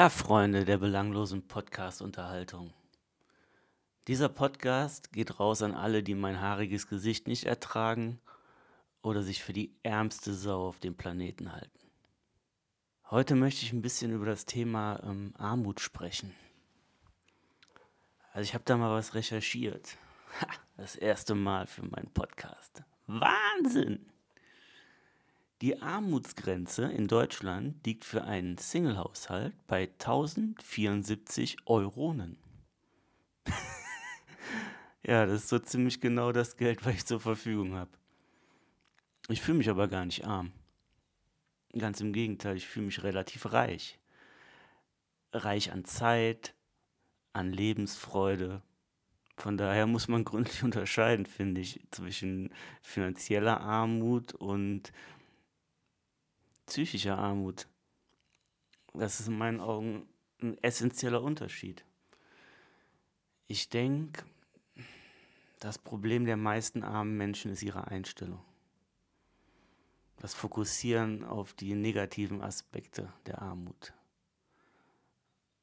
Ja, Freunde der belanglosen Podcast-Unterhaltung. Dieser Podcast geht raus an alle, die mein haariges Gesicht nicht ertragen oder sich für die ärmste Sau auf dem Planeten halten. Heute möchte ich ein bisschen über das Thema ähm, Armut sprechen. Also ich habe da mal was recherchiert. das erste Mal für meinen Podcast. Wahnsinn! Die Armutsgrenze in Deutschland liegt für einen Singlehaushalt bei 1074 Euronen. ja, das ist so ziemlich genau das Geld, was ich zur Verfügung habe. Ich fühle mich aber gar nicht arm. Ganz im Gegenteil, ich fühle mich relativ reich. Reich an Zeit, an Lebensfreude. Von daher muss man gründlich unterscheiden, finde ich, zwischen finanzieller Armut und psychischer Armut. Das ist in meinen Augen ein essentieller Unterschied. Ich denke, das Problem der meisten armen Menschen ist ihre Einstellung. Das Fokussieren auf die negativen Aspekte der Armut.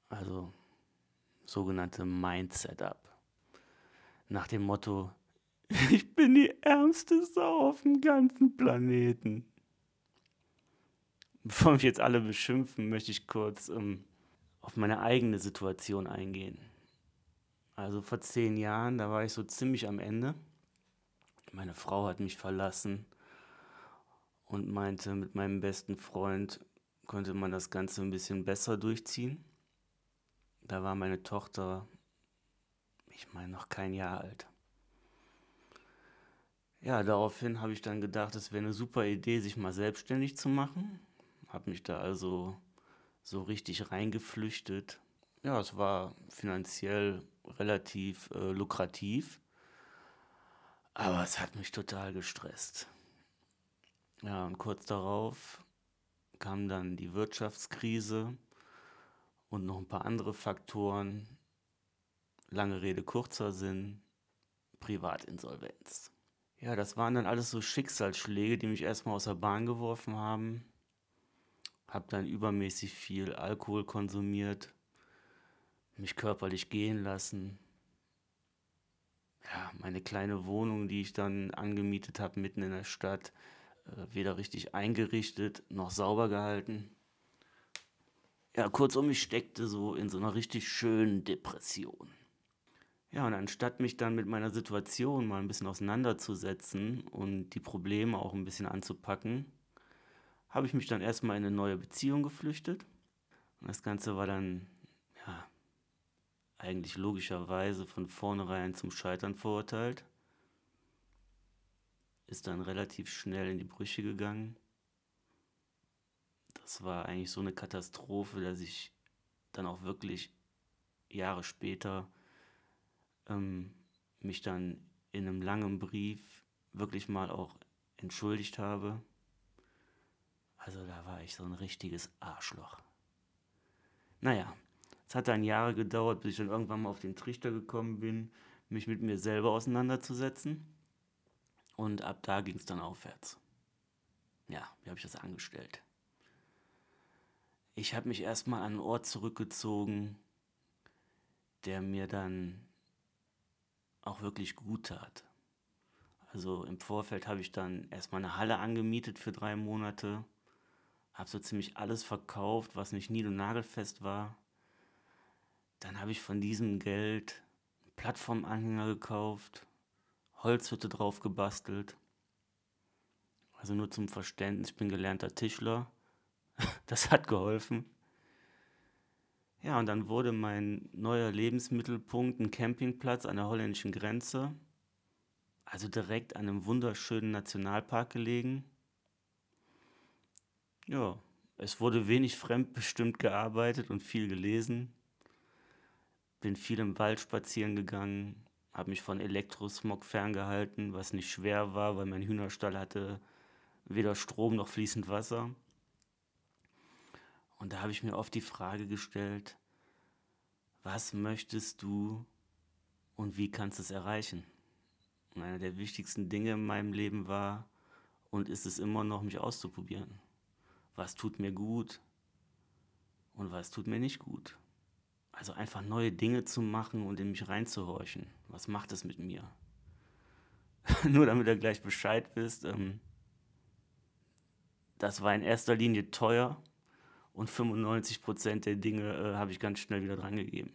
Also sogenannte Mindset-Up. Nach dem Motto, ich bin die ärmste Sau auf dem ganzen Planeten. Bevor mich jetzt alle beschimpfen, möchte ich kurz ähm, auf meine eigene Situation eingehen. Also vor zehn Jahren, da war ich so ziemlich am Ende. Meine Frau hat mich verlassen und meinte, mit meinem besten Freund konnte man das Ganze ein bisschen besser durchziehen. Da war meine Tochter, ich meine, noch kein Jahr alt. Ja, daraufhin habe ich dann gedacht, es wäre eine super Idee, sich mal selbstständig zu machen habe mich da also so richtig reingeflüchtet. Ja, es war finanziell relativ äh, lukrativ, aber es hat mich total gestresst. Ja, und kurz darauf kam dann die Wirtschaftskrise und noch ein paar andere Faktoren. Lange Rede, kurzer Sinn, Privatinsolvenz. Ja, das waren dann alles so Schicksalsschläge, die mich erstmal aus der Bahn geworfen haben habe dann übermäßig viel Alkohol konsumiert, mich körperlich gehen lassen. Ja, meine kleine Wohnung, die ich dann angemietet habe mitten in der Stadt, äh, weder richtig eingerichtet noch sauber gehalten. Ja, kurzum, ich steckte so in so einer richtig schönen Depression. Ja, und anstatt mich dann mit meiner Situation mal ein bisschen auseinanderzusetzen und die Probleme auch ein bisschen anzupacken, habe ich mich dann erstmal in eine neue Beziehung geflüchtet. Und das Ganze war dann, ja, eigentlich logischerweise von vornherein zum Scheitern verurteilt. Ist dann relativ schnell in die Brüche gegangen. Das war eigentlich so eine Katastrophe, dass ich dann auch wirklich Jahre später ähm, mich dann in einem langen Brief wirklich mal auch entschuldigt habe also da war ich so ein richtiges Arschloch. Naja, es hat dann Jahre gedauert, bis ich dann irgendwann mal auf den Trichter gekommen bin, mich mit mir selber auseinanderzusetzen. Und ab da ging es dann aufwärts. Ja, wie habe ich das angestellt? Ich habe mich erstmal an einen Ort zurückgezogen, der mir dann auch wirklich gut tat. Also im Vorfeld habe ich dann erstmal eine Halle angemietet für drei Monate habe so ziemlich alles verkauft, was nicht nied- und nagelfest war. Dann habe ich von diesem Geld einen Plattformanhänger gekauft, Holzhütte drauf gebastelt. Also nur zum Verständnis, ich bin gelernter Tischler. Das hat geholfen. Ja, und dann wurde mein neuer Lebensmittelpunkt ein Campingplatz an der holländischen Grenze. Also direkt an einem wunderschönen Nationalpark gelegen. Ja, es wurde wenig fremdbestimmt gearbeitet und viel gelesen. Bin viel im Wald spazieren gegangen, habe mich von Elektrosmog ferngehalten, was nicht schwer war, weil mein Hühnerstall hatte weder Strom noch fließend Wasser. Und da habe ich mir oft die Frage gestellt, was möchtest du und wie kannst du es erreichen? Und einer der wichtigsten Dinge in meinem Leben war und ist es immer noch, mich auszuprobieren was tut mir gut und was tut mir nicht gut. Also einfach neue Dinge zu machen und in mich reinzuhorchen. Was macht es mit mir? Nur damit ihr gleich Bescheid wisst, ähm, das war in erster Linie teuer und 95% der Dinge äh, habe ich ganz schnell wieder drangegeben.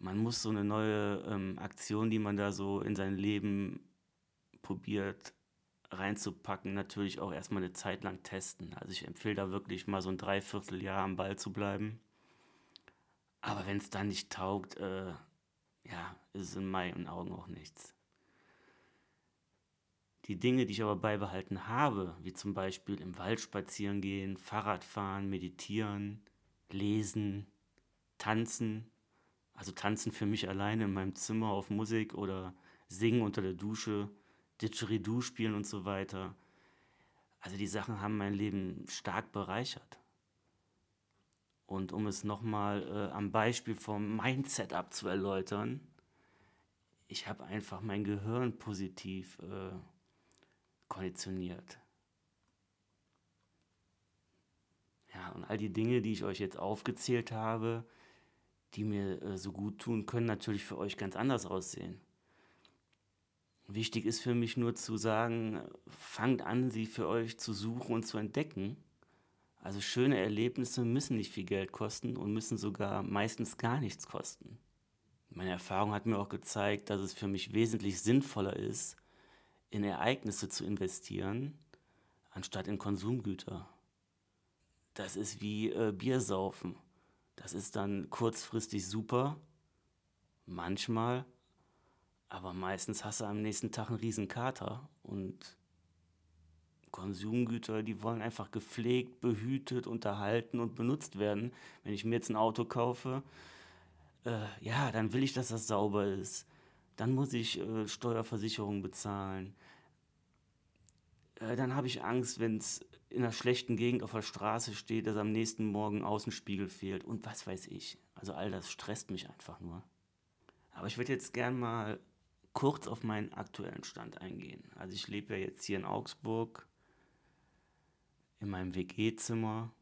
Man muss so eine neue ähm, Aktion, die man da so in sein Leben probiert reinzupacken, natürlich auch erstmal eine Zeit lang testen. Also ich empfehle da wirklich mal so ein Dreivierteljahr am Ball zu bleiben. Aber wenn es dann nicht taugt, äh, ja, ist es in meinen Augen auch nichts. Die Dinge, die ich aber beibehalten habe, wie zum Beispiel im Wald spazieren gehen, Fahrradfahren, meditieren, lesen, tanzen, also tanzen für mich alleine in meinem Zimmer auf Musik oder singen unter der Dusche, Didgeridoo spielen und so weiter. Also die Sachen haben mein Leben stark bereichert. Und um es nochmal äh, am Beispiel vom Mindset zu erläutern, ich habe einfach mein Gehirn positiv äh, konditioniert. Ja, und all die Dinge, die ich euch jetzt aufgezählt habe, die mir äh, so gut tun, können natürlich für euch ganz anders aussehen. Wichtig ist für mich nur zu sagen, fangt an, sie für euch zu suchen und zu entdecken. Also schöne Erlebnisse müssen nicht viel Geld kosten und müssen sogar meistens gar nichts kosten. Meine Erfahrung hat mir auch gezeigt, dass es für mich wesentlich sinnvoller ist, in Ereignisse zu investieren, anstatt in Konsumgüter. Das ist wie äh, Biersaufen. Das ist dann kurzfristig super, manchmal, aber meistens hast du am nächsten Tag einen riesen Kater und Konsumgüter, die wollen einfach gepflegt, behütet, unterhalten und benutzt werden. Wenn ich mir jetzt ein Auto kaufe, äh, ja, dann will ich, dass das sauber ist. Dann muss ich äh, Steuerversicherung bezahlen. Äh, dann habe ich Angst, wenn es in einer schlechten Gegend auf der Straße steht, dass am nächsten Morgen Außenspiegel fehlt und was weiß ich. Also all das stresst mich einfach nur. Aber ich würde jetzt gern mal kurz auf meinen aktuellen Stand eingehen. Also ich lebe ja jetzt hier in Augsburg in meinem WG-Zimmer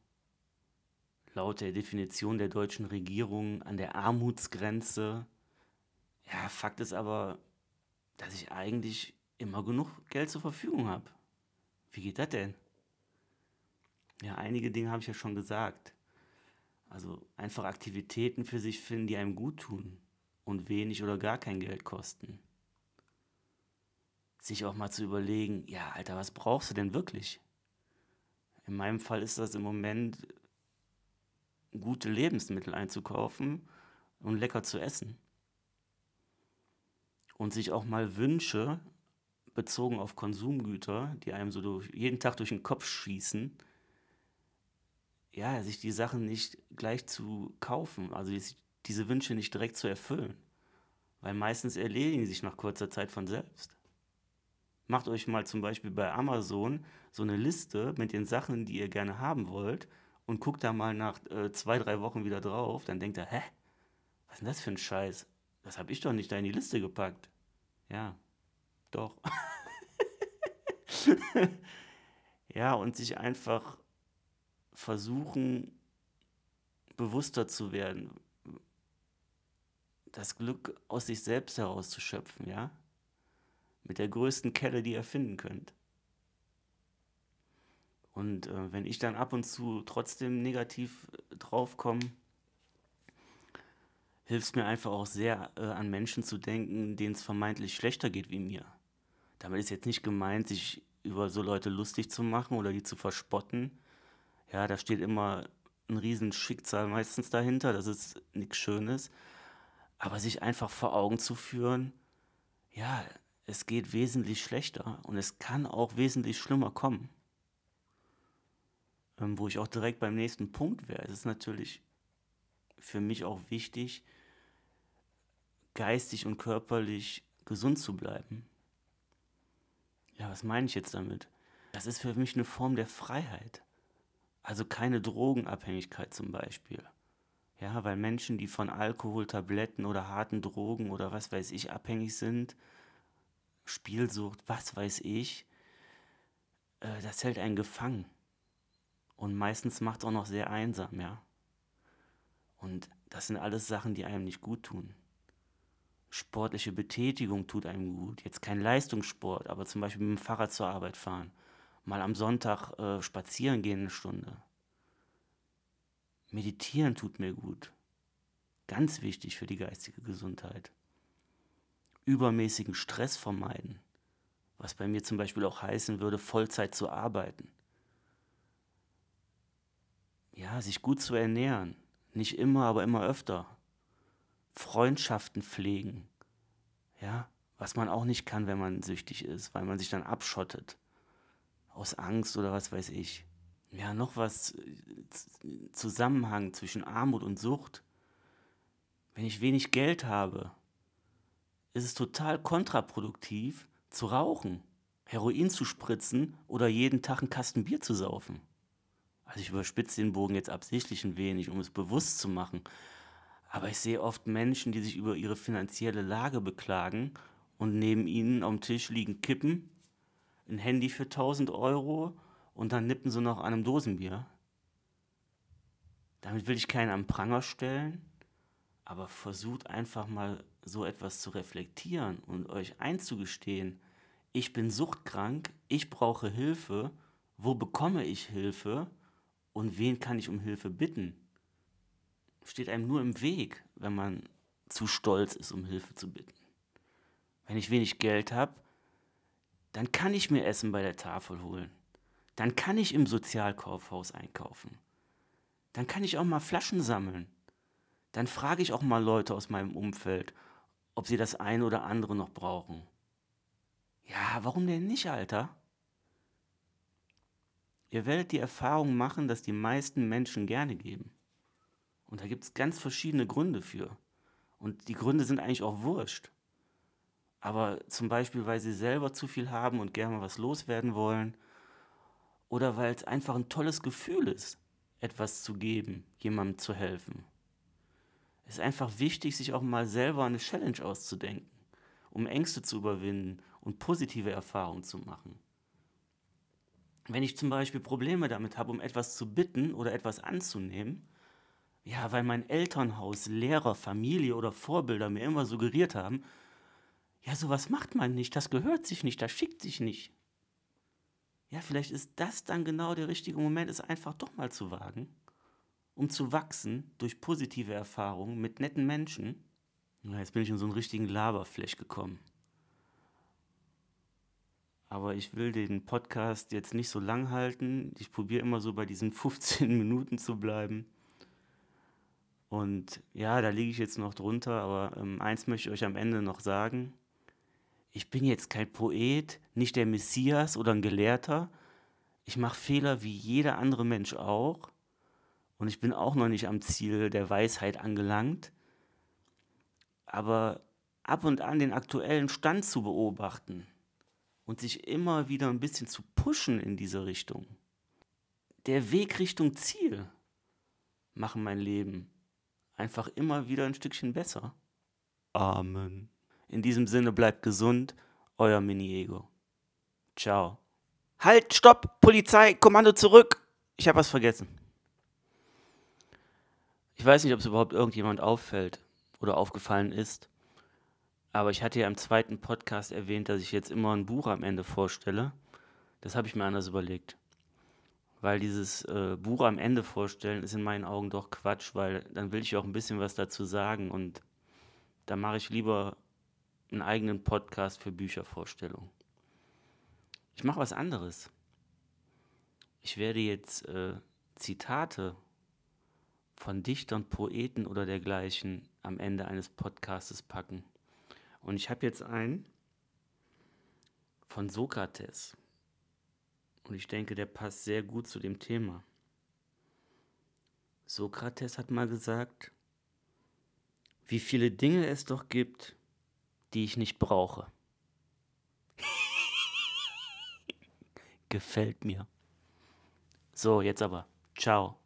laut der Definition der deutschen Regierung an der Armutsgrenze. Ja, Fakt ist aber, dass ich eigentlich immer genug Geld zur Verfügung habe. Wie geht das denn? Ja, einige Dinge habe ich ja schon gesagt. Also einfach Aktivitäten für sich finden, die einem gut tun und wenig oder gar kein Geld kosten. Sich auch mal zu überlegen, ja, Alter, was brauchst du denn wirklich? In meinem Fall ist das im Moment gute Lebensmittel einzukaufen und lecker zu essen. Und sich auch mal Wünsche bezogen auf Konsumgüter, die einem so durch, jeden Tag durch den Kopf schießen, ja, sich die Sachen nicht gleich zu kaufen, also diese Wünsche nicht direkt zu erfüllen. Weil meistens erledigen sie sich nach kurzer Zeit von selbst. Macht euch mal zum Beispiel bei Amazon so eine Liste mit den Sachen, die ihr gerne haben wollt und guckt da mal nach äh, zwei, drei Wochen wieder drauf. Dann denkt er, hä? Was ist denn das für ein Scheiß? Das habe ich doch nicht da in die Liste gepackt. Ja, doch. ja, und sich einfach versuchen, bewusster zu werden, das Glück aus sich selbst herauszuschöpfen, ja? Mit der größten Kelle, die ihr finden könnt. Und äh, wenn ich dann ab und zu trotzdem negativ äh, draufkomme, hilft es mir einfach auch sehr, äh, an Menschen zu denken, denen es vermeintlich schlechter geht wie mir. Damit ist jetzt nicht gemeint, sich über so Leute lustig zu machen oder die zu verspotten, ja, da steht immer ein riesen Schicksal meistens dahinter, das ist nichts Schönes. Aber sich einfach vor Augen zu führen, ja, es geht wesentlich schlechter und es kann auch wesentlich schlimmer kommen. Ähm, wo ich auch direkt beim nächsten Punkt wäre. Es ist natürlich für mich auch wichtig, geistig und körperlich gesund zu bleiben. Ja, was meine ich jetzt damit? Das ist für mich eine Form der Freiheit. Also keine Drogenabhängigkeit zum Beispiel. Ja, weil Menschen, die von Alkohol, Tabletten oder harten Drogen oder was weiß ich abhängig sind, Spielsucht, was weiß ich, äh, das hält einen gefangen. Und meistens macht es auch noch sehr einsam, ja. Und das sind alles Sachen, die einem nicht gut tun. Sportliche Betätigung tut einem gut. Jetzt kein Leistungssport, aber zum Beispiel mit dem Fahrrad zur Arbeit fahren. Mal am Sonntag äh, spazieren gehen eine Stunde. Meditieren tut mir gut. Ganz wichtig für die geistige Gesundheit. Übermäßigen Stress vermeiden. Was bei mir zum Beispiel auch heißen würde, Vollzeit zu arbeiten. Ja, sich gut zu ernähren. Nicht immer, aber immer öfter. Freundschaften pflegen. Ja, was man auch nicht kann, wenn man süchtig ist, weil man sich dann abschottet. Aus Angst oder was weiß ich. Ja, noch was. Zusammenhang zwischen Armut und Sucht. Wenn ich wenig Geld habe, ist es total kontraproduktiv zu rauchen, Heroin zu spritzen oder jeden Tag einen Kasten Bier zu saufen. Also ich überspitze den Bogen jetzt absichtlich ein wenig, um es bewusst zu machen. Aber ich sehe oft Menschen, die sich über ihre finanzielle Lage beklagen und neben ihnen am Tisch liegen Kippen, ein Handy für 1000 Euro und dann nippen sie noch an einem Dosenbier. Damit will ich keinen am Pranger stellen, aber versucht einfach mal so etwas zu reflektieren und euch einzugestehen, ich bin suchtkrank, ich brauche Hilfe, wo bekomme ich Hilfe und wen kann ich um Hilfe bitten? Steht einem nur im Weg, wenn man zu stolz ist, um Hilfe zu bitten. Wenn ich wenig Geld habe, dann kann ich mir Essen bei der Tafel holen. Dann kann ich im Sozialkaufhaus einkaufen. Dann kann ich auch mal Flaschen sammeln. Dann frage ich auch mal Leute aus meinem Umfeld, ob sie das eine oder andere noch brauchen. Ja, warum denn nicht, Alter? Ihr werdet die Erfahrung machen, dass die meisten Menschen gerne geben. Und da gibt es ganz verschiedene Gründe für. Und die Gründe sind eigentlich auch wurscht. Aber zum Beispiel, weil sie selber zu viel haben und gerne mal was loswerden wollen. Oder weil es einfach ein tolles Gefühl ist, etwas zu geben, jemandem zu helfen. Es ist einfach wichtig, sich auch mal selber eine Challenge auszudenken, um Ängste zu überwinden und positive Erfahrungen zu machen. Wenn ich zum Beispiel Probleme damit habe, um etwas zu bitten oder etwas anzunehmen, ja, weil mein Elternhaus, Lehrer, Familie oder Vorbilder mir immer suggeriert haben, ja, sowas macht man nicht, das gehört sich nicht, das schickt sich nicht. Ja, vielleicht ist das dann genau der richtige Moment, es einfach doch mal zu wagen um zu wachsen durch positive Erfahrungen mit netten Menschen. Jetzt bin ich in so einen richtigen Laberflash gekommen. Aber ich will den Podcast jetzt nicht so lang halten. Ich probiere immer so bei diesen 15 Minuten zu bleiben. Und ja, da liege ich jetzt noch drunter, aber ähm, eins möchte ich euch am Ende noch sagen. Ich bin jetzt kein Poet, nicht der Messias oder ein Gelehrter. Ich mache Fehler wie jeder andere Mensch auch. Und ich bin auch noch nicht am Ziel der Weisheit angelangt. Aber ab und an den aktuellen Stand zu beobachten und sich immer wieder ein bisschen zu pushen in diese Richtung. Der Weg Richtung Ziel machen mein Leben einfach immer wieder ein Stückchen besser. Amen. In diesem Sinne bleibt gesund, euer Mini-Ego. Ciao. Halt, stopp, Polizei, Kommando zurück. Ich habe was vergessen. Ich weiß nicht, ob es überhaupt irgendjemand auffällt oder aufgefallen ist, aber ich hatte ja im zweiten Podcast erwähnt, dass ich jetzt immer ein Buch am Ende vorstelle. Das habe ich mir anders überlegt. Weil dieses äh, Buch am Ende vorstellen ist in meinen Augen doch Quatsch, weil dann will ich auch ein bisschen was dazu sagen und da mache ich lieber einen eigenen Podcast für Büchervorstellungen. Ich mache was anderes. Ich werde jetzt äh, Zitate von Dichtern, Poeten oder dergleichen am Ende eines Podcastes packen. Und ich habe jetzt einen von Sokrates. Und ich denke, der passt sehr gut zu dem Thema. Sokrates hat mal gesagt, wie viele Dinge es doch gibt, die ich nicht brauche. Gefällt mir. So, jetzt aber. Ciao.